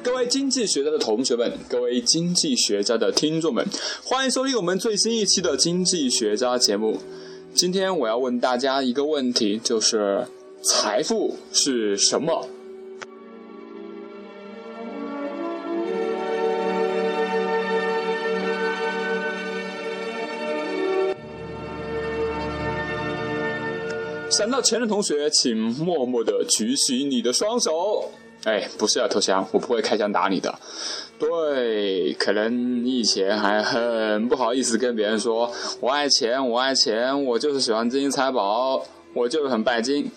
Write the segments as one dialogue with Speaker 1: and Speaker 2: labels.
Speaker 1: 各位经济学家的同学们，各位经济学家的听众们，欢迎收听我们最新一期的经济学家节目。今天我要问大家一个问题，就是财富是什么？想到钱的同学，请默默的举起你的双手。哎，不是要投降，我不会开枪打你的。对，可能你以前还很不好意思跟别人说“我爱钱，我爱钱，我就是喜欢金银财宝，我就是很拜金”。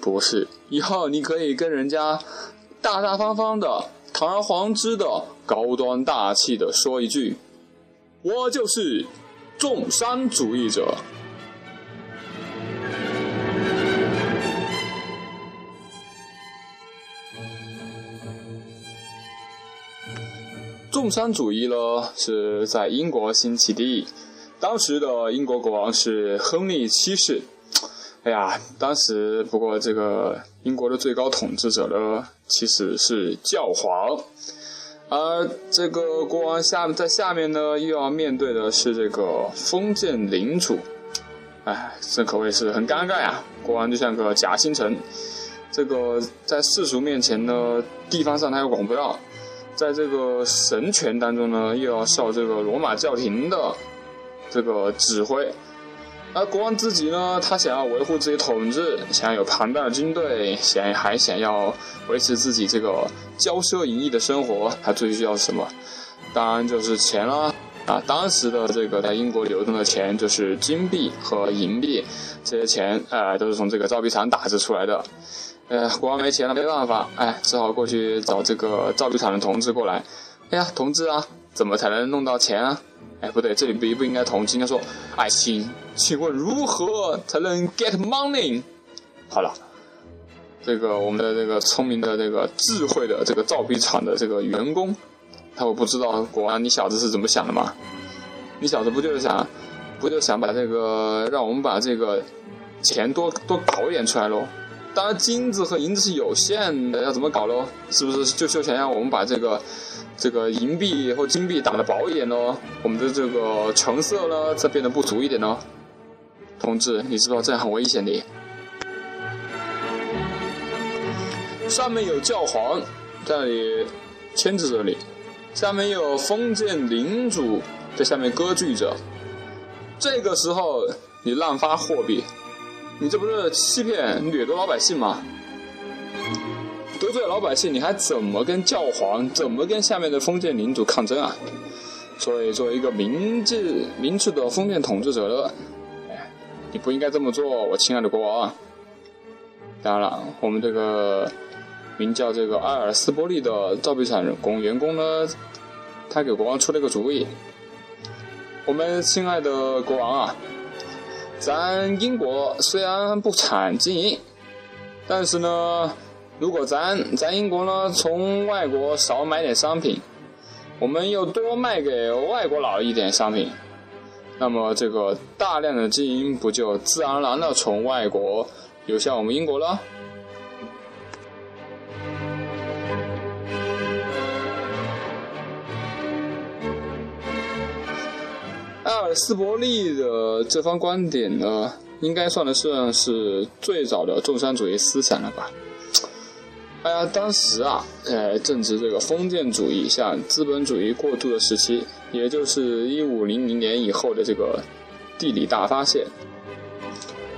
Speaker 1: 不是，以后你可以跟人家大大方方的、堂而皇之的、高端大气的说一句：“我就是重商主义者。”重商主义呢是在英国兴起的，当时的英国国王是亨利七世。哎呀，当时不过这个英国的最高统治者呢其实是教皇，而这个国王下在下面呢又要面对的是这个封建领主，哎，这可谓是很尴尬呀。国王就像个假星辰，这个在世俗面前呢，地方上他又管不到。在这个神权当中呢，又要受这个罗马教廷的这个指挥，而国王自己呢，他想要维护自己统治，想要有庞大的军队，想还想要维持自己这个骄奢淫逸的生活，他最需要什么？当然就是钱了啊！当时的这个在英国流动的钱就是金币和银币，这些钱啊都是从这个造币厂打制出来的。呃，国王没钱了，没办法，哎，只好过去找这个造币厂的同志过来。哎呀，同志啊，怎么才能弄到钱啊？哎，不对，这里不不应该同志，应该说，哎，请，请问如何才能 get money？好了，这个我们的这个聪明的这个智慧的这个造币厂的这个员工，他我不知道国王你小子是怎么想的吗？你小子不就是想，不就想把这个让我们把这个钱多多搞一点出来喽？当然，金子和银子是有限的，要怎么搞喽？是不是就就想让我们把这个这个银币或金币打得薄一点呢？我们的这个成色呢，再变得不足一点呢？同志，你知道这样很危险的。上面有教皇在那里牵制着你，下面有封建领主在下面割据着。这个时候，你滥发货币。你这不是欺骗掠夺老百姓吗？得罪老百姓，你还怎么跟教皇、怎么跟下面的封建领主抗争啊？所以，作为一个明智、明智的封建统治者呢，哎，你不应该这么做，我亲爱的国王。当然了，我们这个名叫这个埃尔斯波利的造币厂工员工呢，他给国王出了个主意。我们亲爱的国王啊！咱英国虽然不产金银，但是呢，如果咱咱英国呢从外国少买点商品，我们又多卖给外国佬一点商品，那么这个大量的金银不就自然而然的从外国流向我们英国了？斯伯利的这番观点呢，应该算得上是最早的重商主义思想了吧？哎呀，当时啊，呃，正值这个封建主义向资本主义过渡的时期，也就是一五零零年以后的这个地理大发现。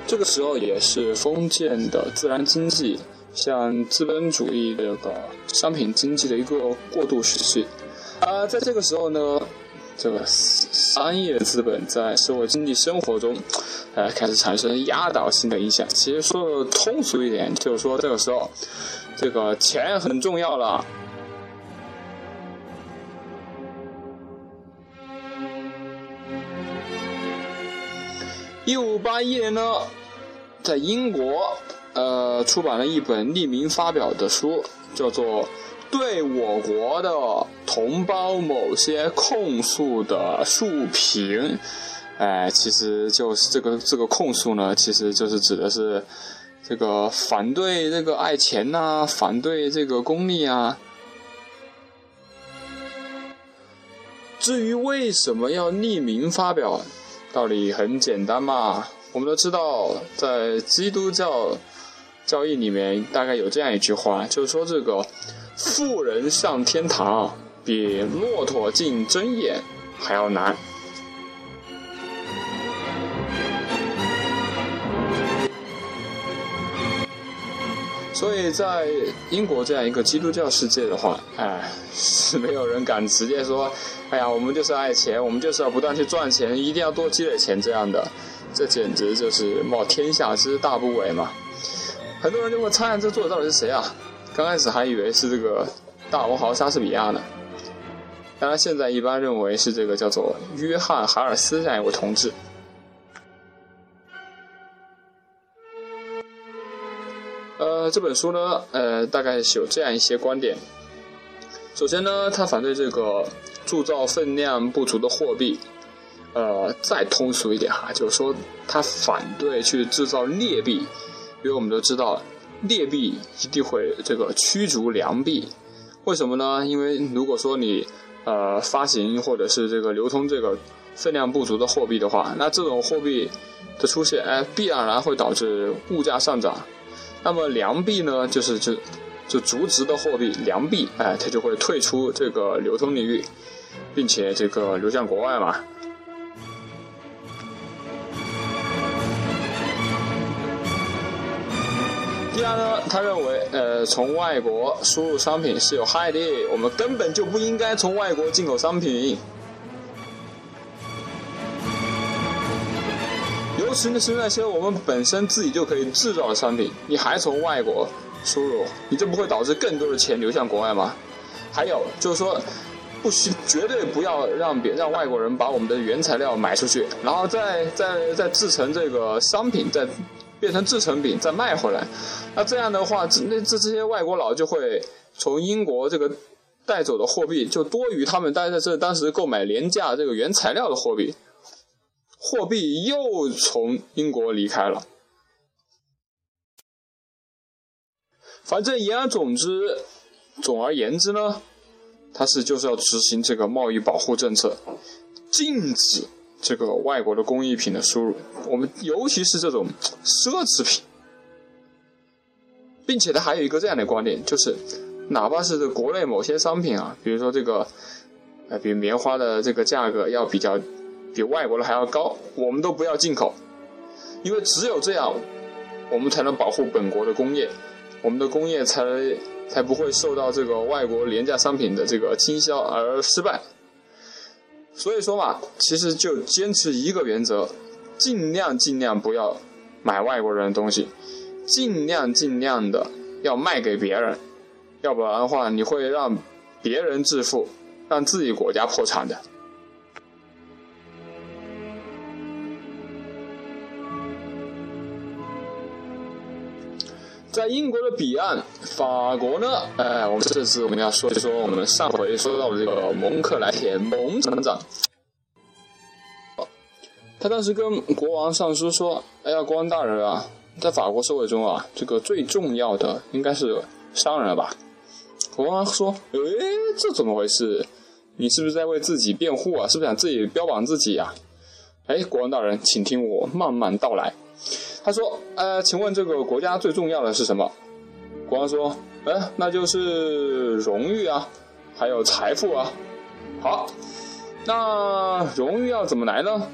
Speaker 1: 这个时候也是封建的自然经济向资本主义这个商品经济的一个过渡时期。啊，在这个时候呢。这个商业资本在社会经济生活中，呃，开始产生压倒性的影响。其实说通俗一点，就是说这个时候，这个钱很重要了。一五八一年呢，在英国，呃，出版了一本匿名发表的书，叫做。对我国的同胞某些控诉的述评，哎，其实就是这个这个控诉呢，其实就是指的是这个反对这个爱钱呐，反对这个功利啊，至于为什么要匿名发表，道理很简单嘛。我们都知道，在基督教教义里面，大概有这样一句话，就是说这个富人上天堂比骆驼进针眼还要难。所以在英国这样一个基督教世界的话，哎，是 没有人敢直接说，哎呀，我们就是爱钱，我们就是要不断去赚钱，一定要多积累钱这样的，这简直就是冒天下之大不韪嘛。很多人就会猜这作者到底是谁啊？刚开始还以为是这个大文豪莎士比亚呢，当然现在一般认为是这个叫做约翰·海尔斯这样一位同志。呃，这本书呢，呃，大概是有这样一些观点。首先呢，他反对这个铸造分量不足的货币。呃，再通俗一点哈，就是说他反对去制造劣币，因为我们都知道劣币一定会这个驱逐良币。为什么呢？因为如果说你呃发行或者是这个流通这个分量不足的货币的话，那这种货币的出现，哎，必然然会导致物价上涨。那么良币呢，就是就就足值的货币良币，哎，它就会退出这个流通领域，并且这个流向国外嘛。第二呢，他认为，呃，从外国输入商品是有害的，我们根本就不应该从外国进口商品。尤其是那些我们本身自己就可以制造的商品，你还从外国输入，你这不会导致更多的钱流向国外吗？还有就是说，不需绝对不要让别让外国人把我们的原材料买出去，然后再再再制成这个商品，再变成制成品再卖回来。那这样的话，那这这些外国佬就会从英国这个带走的货币就多于他们待在这当时购买廉价这个原材料的货币。货币又从英国离开了。反正言而总之，总而言之呢，它是就是要执行这个贸易保护政策，禁止这个外国的工艺品的输入。我们尤其是这种奢侈品，并且它还有一个这样的观点，就是哪怕是国内某些商品啊，比如说这个，呃，比棉花的这个价格要比较。比外国的还要高，我们都不要进口，因为只有这样，我们才能保护本国的工业，我们的工业才才不会受到这个外国廉价商品的这个倾销而失败。所以说嘛，其实就坚持一个原则，尽量尽量不要买外国人的东西，尽量尽量的要卖给别人，要不然的话，你会让别人致富，让自己国家破产的。在英国的彼岸，法国呢？哎，我们这次我们要说一说我们上回说到的这个蒙克莱田蒙厂长。他当时跟国王上书说：“哎呀，国王大人啊，在法国社会中啊，这个最重要的应该是商人了吧？”国王说：“哎，这怎么回事？你是不是在为自己辩护啊？是不是想自己标榜自己啊？”哎，国王大人，请听我慢慢道来。他说：“呃，请问这个国家最重要的是什么？”国王说：“哎，那就是荣誉啊，还有财富啊。”好，那荣誉要怎么来呢？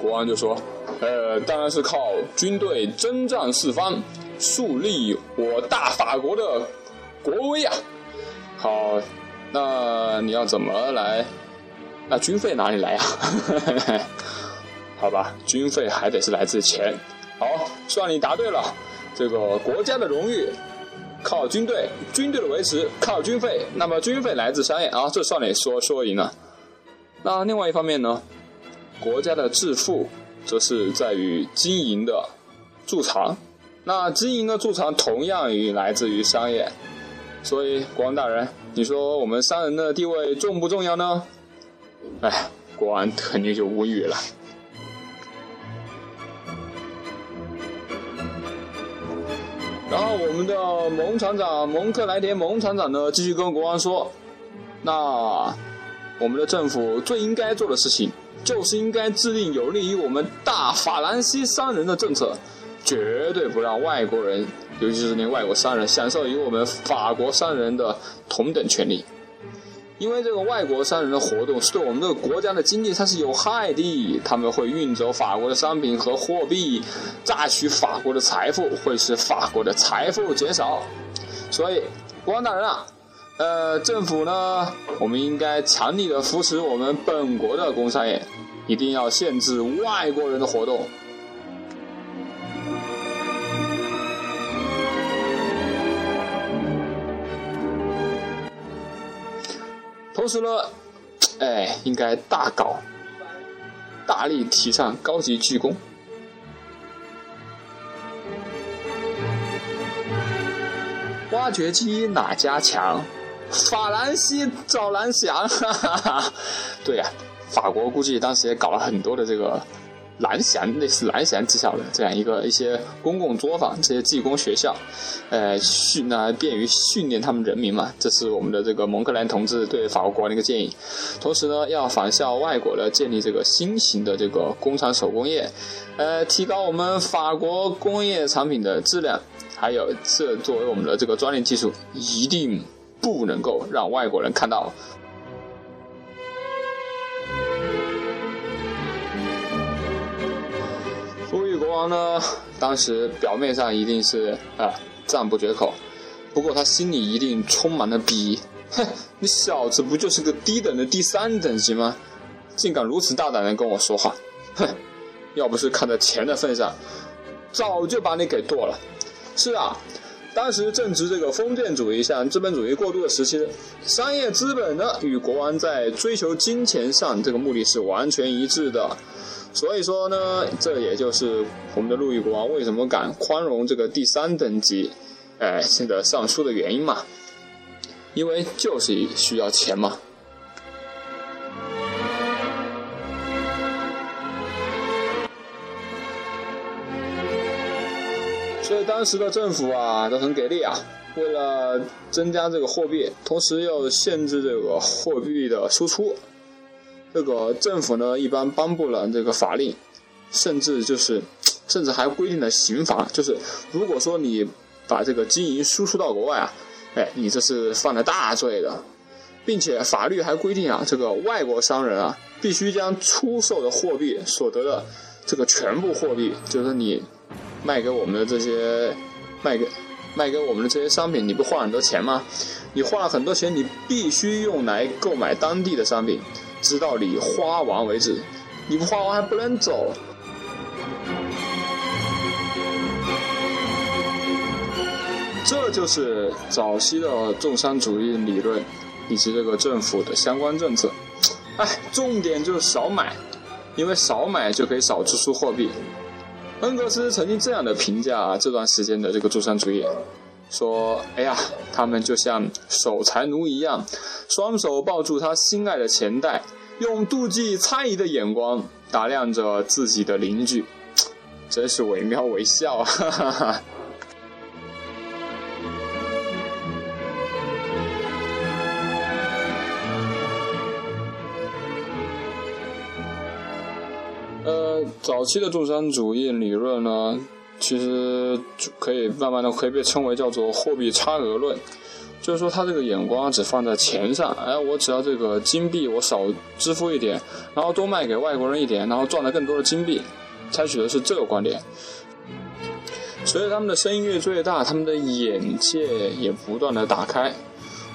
Speaker 1: 国王就说：“呃，当然是靠军队征战四方，树立我大法国的国威啊。”好，那你要怎么来？那军费哪里来啊？好吧，军费还得是来自钱。好，算你答对了。这个国家的荣誉靠军队，军队的维持靠军费。那么军费来自商业啊，这算你说说赢了。那另外一方面呢，国家的致富则是在于经营的贮藏。那经营的贮藏同样于来自于商业。所以国王大人，你说我们商人的地位重不重要呢？哎，国王肯定就无语了。然后我们的蒙厂长蒙克莱田蒙厂长呢，继续跟国王说：“那我们的政府最应该做的事情，就是应该制定有利于我们大法兰西商人的政策，绝对不让外国人，尤其是那外国商人，享受与我们法国商人的同等权利。因为这个外国商人的活动是对我们这个国家的经济它是有害的，他们会运走法国的商品和货币，榨取法国的财富，会使法国的财富减少。所以，国王大人啊，呃，政府呢，我们应该强力的扶持我们本国的工商业，一定要限制外国人的活动。同时呢，哎，应该大搞，大力提倡高级技工。挖掘机哪家强？法兰西找蓝翔。哈哈哈。对呀，法国估计当时也搞了很多的这个。蓝翔类似蓝翔技校的这样一个一些公共作坊，这些技工学校，呃，训呢便于训练他们人民嘛。这是我们的这个蒙克兰同志对法国国王的一个建议。同时呢，要仿效外国的建立这个新型的这个工厂手工业，呃，提高我们法国工业产品的质量。还有，这作为我们的这个专利技术，一定不能够让外国人看到。国王呢，当时表面上一定是啊赞不绝口，不过他心里一定充满了鄙夷。哼，你小子不就是个低等的第三等级吗？竟敢如此大胆的跟我说话！哼，要不是看在钱的份上，早就把你给剁了。是啊，当时正值这个封建主义向资本主义过渡的时期，商业资本呢与国王在追求金钱上这个目的是完全一致的。所以说呢，这也就是我们的路易国王为什么敢宽容这个第三等级，哎，现在上书的原因嘛，因为就是需要钱嘛。所以当时的政府啊都很给力啊，为了增加这个货币，同时又限制这个货币的输出。这个政府呢，一般颁布了这个法令，甚至就是，甚至还规定了刑罚，就是如果说你把这个金银输出到国外啊，哎，你这是犯了大罪的，并且法律还规定啊，这个外国商人啊，必须将出售的货币所得的这个全部货币，就是你卖给我们的这些卖给卖给我们的这些商品，你不花很多钱吗？你花了很多钱，你必须用来购买当地的商品。直到你花完为止，你不花完还不能走。这就是早期的重商主义理论以及这个政府的相关政策。哎，重点就是少买，因为少买就可以少支出货币。恩格斯曾经这样的评价这段时间的这个重商主义。说：“哎呀，他们就像守财奴一样，双手抱住他心爱的钱袋，用妒忌、猜疑的眼光打量着自己的邻居，真是惟妙惟肖啊！”哈哈哈。呃，早期的重商主义理论呢？其实可以慢慢的可以被称为叫做货币差额论，就是说他这个眼光只放在钱上，哎，我只要这个金币我少支付一点，然后多卖给外国人一点，然后赚了更多的金币，采取的是这个观点。随着他们的声音越做越大，他们的眼界也不断的打开，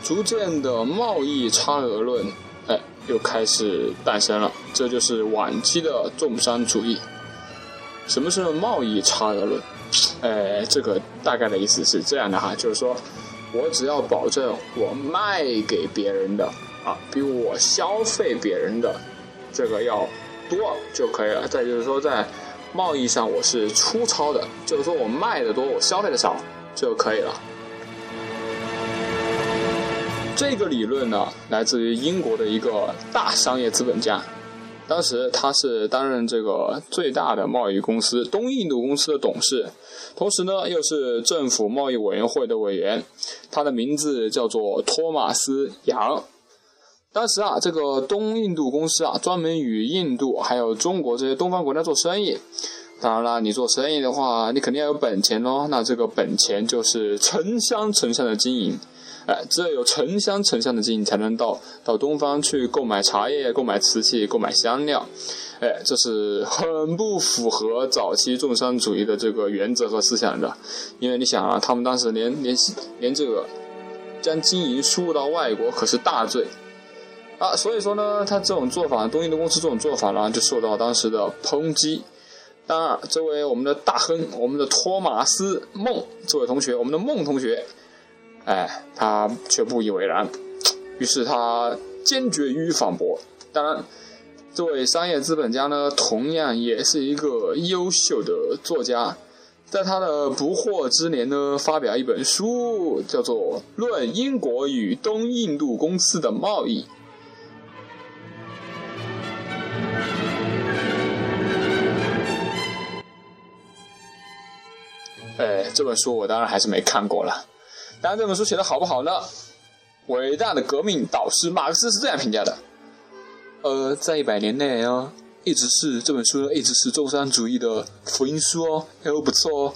Speaker 1: 逐渐的贸易差额论，哎，又开始诞生了，这就是晚期的重商主义。什么是贸易差额论？哎，这个大概的意思是这样的哈，就是说我只要保证我卖给别人的啊，比我消费别人的这个要多就可以了。再就是说，在贸易上我是粗糙的，就是说我卖的多，我消费的少就可以了。这个理论呢，来自于英国的一个大商业资本家。当时他是担任这个最大的贸易公司东印度公司的董事，同时呢又是政府贸易委员会的委员。他的名字叫做托马斯·杨。当时啊，这个东印度公司啊，专门与印度还有中国这些东方国家做生意。当然了，你做生意的话，你肯定要有本钱喽。那这个本钱就是城乡城乡的经营。哎，只有有沉香沉香的经营，才能到到东方去购买茶叶、购买瓷器、购买香料。哎，这是很不符合早期重商主义的这个原则和思想的。因为你想啊，他们当时连连连这个将经营输入到外国可是大罪。啊，所以说呢，他这种做法，东印度公司这种做法呢，就受到当时的抨击。当然，这位我们的大亨，我们的托马斯孟这位同学，我们的孟同学，哎，他却不以为然，于是他坚决予以反驳。当然，这位商业资本家呢，同样也是一个优秀的作家，在他的不惑之年呢，发表一本书，叫做《论英国与东印度公司的贸易》。哎，这本书我当然还是没看过了。当然，这本书写的好不好呢？伟大的革命导师马克思是这样评价的：呃，在一百年内啊，一直是这本书一直是重商主义的福音书哦，还不错哦。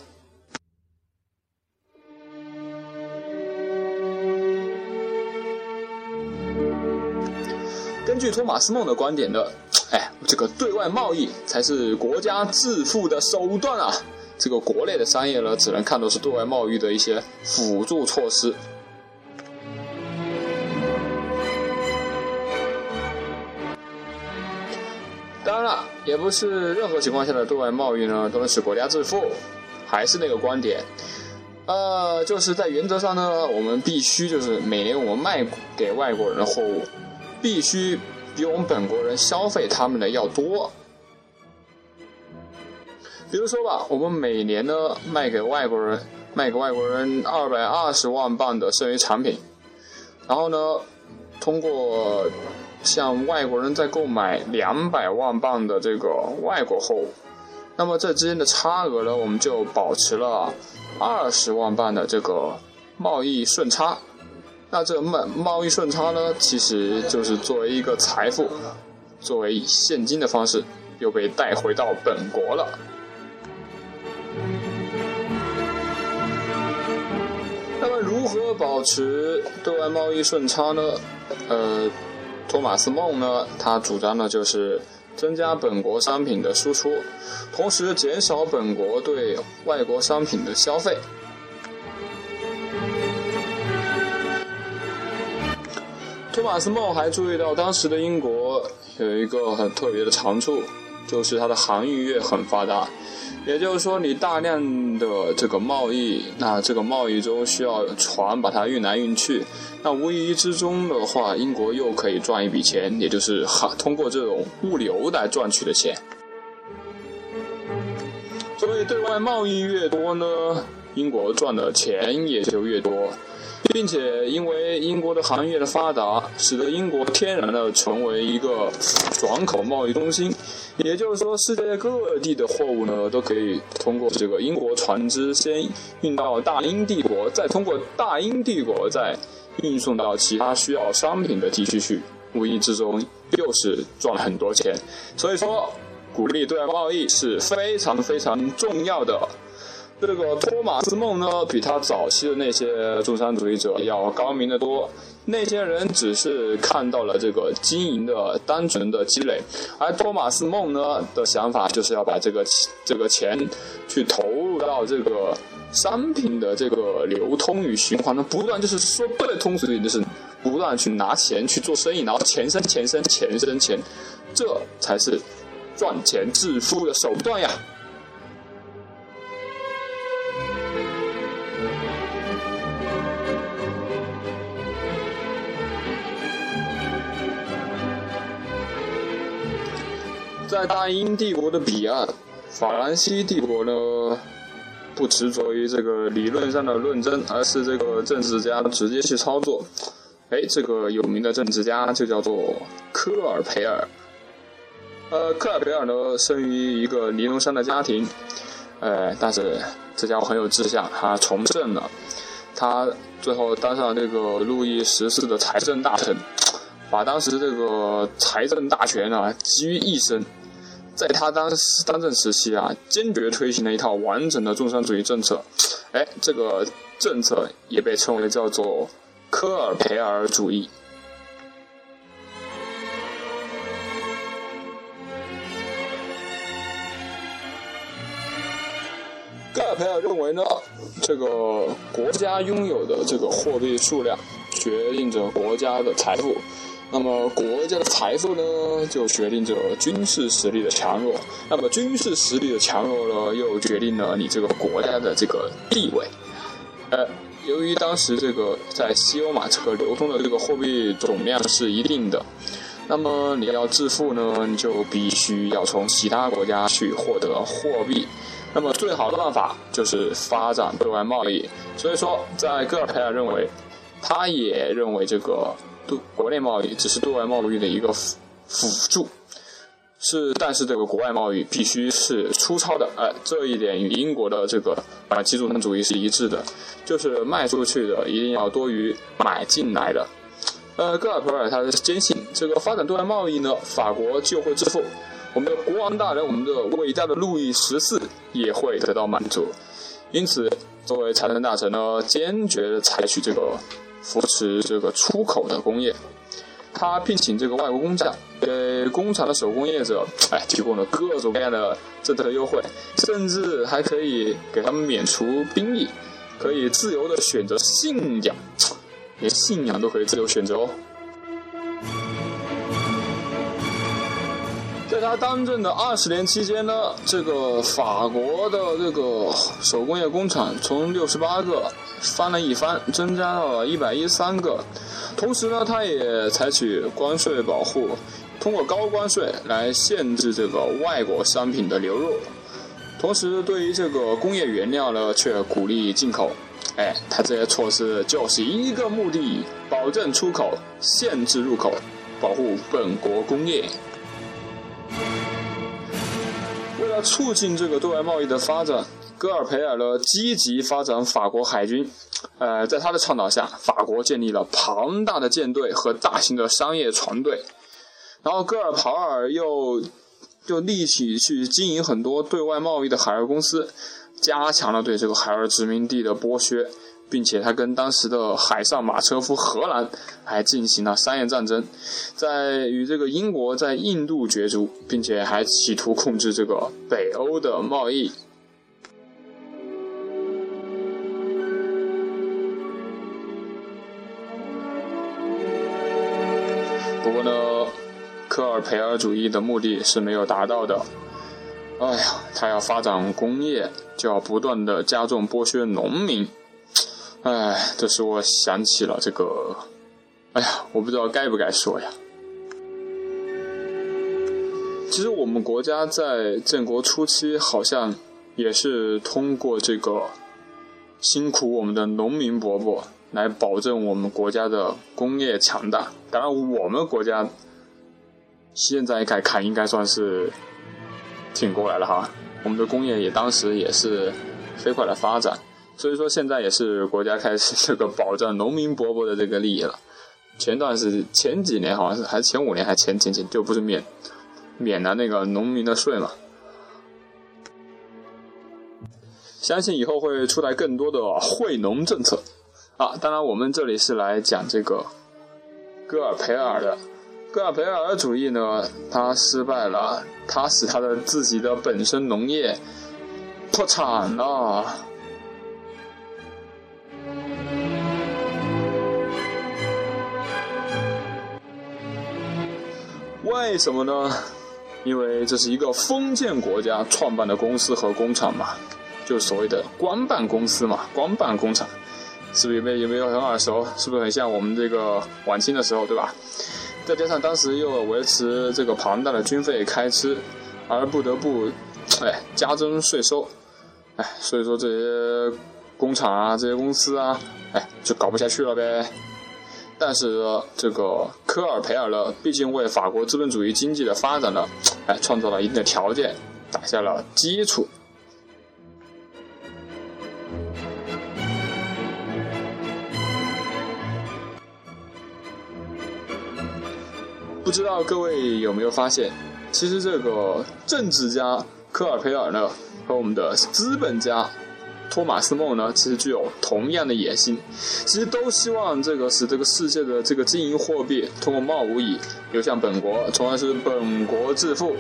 Speaker 1: 根据托马斯梦的观点呢，哎，这个对外贸易才是国家致富的手段啊。这个国内的商业呢，只能看作是对外贸易的一些辅助措施。当然了，也不是任何情况下的对外贸易呢都能使国家致富。还是那个观点，呃，就是在原则上呢，我们必须就是每年我们卖给外国人的货物，必须比我们本国人消费他们的要多。比如说吧，我们每年呢卖给外国人，卖给外国人二百二十万磅的剩余产品，然后呢，通过向外国人再购买两百万磅的这个外国货物，那么这之间的差额呢，我们就保持了二十万磅的这个贸易顺差。那这贸贸易顺差呢，其实就是作为一个财富，作为现金的方式，又被带回到本国了。那么如何保持对外贸易顺差呢？呃，托马斯孟呢，他主张的就是增加本国商品的输出，同时减少本国对外国商品的消费。托马斯孟还注意到，当时的英国有一个很特别的长处，就是它的航运业很发达。也就是说，你大量的这个贸易，那这个贸易中需要船把它运来运去，那无疑之中的话，英国又可以赚一笔钱，也就是哈通过这种物流来赚取的钱。所以，对外贸易越多呢，英国赚的钱也就越多。并且，因为英国的行业的发达，使得英国天然的成为一个转口贸易中心。也就是说，世界各地的货物呢，都可以通过这个英国船只先运到大英帝国，再通过大英帝国再运送到其他需要商品的地区去。无意之中，又是赚了很多钱。所以说，鼓励对外贸易是非常非常重要的。这个托马斯梦呢，比他早期的那些重商主义者要高明的多。那些人只是看到了这个经营的单纯的积累，而托马斯梦呢的想法就是要把这个这个钱去投入到这个商品的这个流通与循环中，不断就是说最通俗一点，就是不断去拿钱去做生意，然后钱生钱生钱生钱，这才是赚钱致富的手段呀。在大英帝国的彼岸，法兰西帝国呢，不执着于这个理论上的论证，而是这个政治家直接去操作。哎，这个有名的政治家就叫做科尔培尔。呃，科尔培尔呢，生于一个尼龙山的家庭，呃，但是这家伙很有志向，他从政了，他最后当上这个路易十四的财政大臣。把当时这个财政大权啊集于一身。在他当当政时期啊，坚决推行了一套完整的重商主义政策。哎，这个政策也被称为叫做科尔培尔主义。戈尔培尔认为呢，这个国家拥有的这个货币数量决定着国家的财富。那么国家的财富呢，就决定着军事实力的强弱。那么军事实力的强弱呢，又决定了你这个国家的这个地位。呃，由于当时这个在西欧马车流通的这个货币总量是一定的，那么你要致富呢，你就必须要从其他国家去获得货币。那么最好的办法就是发展对外贸易。所以说，在戈尔培尔认为，他也认为这个。对国内贸易只是对外贸易的一个辅辅助，是，但是这个国外贸易必须是粗糙的，哎，这一点与英国的这个啊基础主义是一致的，就是卖出去的一定要多于买进来的。呃，戈尔普尔他坚信，这个发展对外贸易呢，法国就会致富，我们的国王大人，我们的伟大的路易十四也会得到满足，因此，作为财政大臣呢，坚决采取这个。扶持这个出口的工业，他聘请这个外国工匠，给工厂的手工业者，哎，提供了各种各样的政策优惠，甚至还可以给他们免除兵役，可以自由的选择信仰，连信仰都可以自由选择哦。在他当政的二十年期间呢，这个法国的这个手工业工厂从六十八个翻了一番，增加到了一百一十三个。同时呢，他也采取关税保护，通过高关税来限制这个外国商品的流入。同时，对于这个工业原料呢，却鼓励进口。哎，他这些措施就是一个目的：保证出口，限制入口，保护本国工业。促进这个对外贸易的发展，戈尔培尔呢积极发展法国海军。呃，在他的倡导下，法国建立了庞大的舰队和大型的商业船队。然后，戈尔培尔又又立起去经营很多对外贸易的海外公司，加强了对这个海外殖民地的剥削。并且他跟当时的海上马车夫荷兰还进行了商业战争，在与这个英国在印度角逐，并且还企图控制这个北欧的贸易。不过呢，科尔培尔主义的目的是没有达到的。哎呀，他要发展工业，就要不断的加重剥削农民。哎，这使我想起了这个，哎呀，我不知道该不该说呀。其实我们国家在建国初期，好像也是通过这个辛苦我们的农民伯伯来保证我们国家的工业强大。当然，我们国家现在改看应该算是挺过来了哈。我们的工业也当时也是飞快的发展。所以说，现在也是国家开始这个保障农民伯伯的这个利益了。前段是前几年，好像是还是前五年，还前前前，就不是免免了那个农民的税嘛。相信以后会出来更多的惠农政策啊！当然，我们这里是来讲这个戈尔培尔的戈尔培尔主义呢，他失败了，他使他的自己的本身农业破产了。为什么呢？因为这是一个封建国家创办的公司和工厂嘛，就所谓的官办公司嘛，官办工厂，是不是有没有有没有很耳熟？是不是很像我们这个晚清的时候，对吧？再加上当时又维持这个庞大的军费开支，而不得不，哎，加征税收，哎，所以说这些工厂啊，这些公司啊，哎，就搞不下去了呗。但是这个科尔培尔呢，毕竟为法国资本主义经济的发展呢，哎，创造了一定的条件，打下了基础。不知道各位有没有发现，其实这个政治家科尔培尔呢，和我们的资本家托马斯梦呢，其实具有同样的野心，其实都希望这个使这个世界的这个金银货币通过贸易流向本国，从而使本国致富。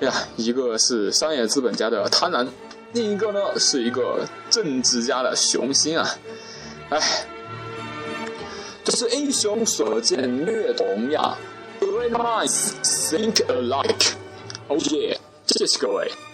Speaker 1: 呀，一个是商业资本家的贪婪，另一个呢是一个政治家的雄心啊！哎，这是英雄所见略同呀。Great minds think alike. Oh yeah，谢谢各位。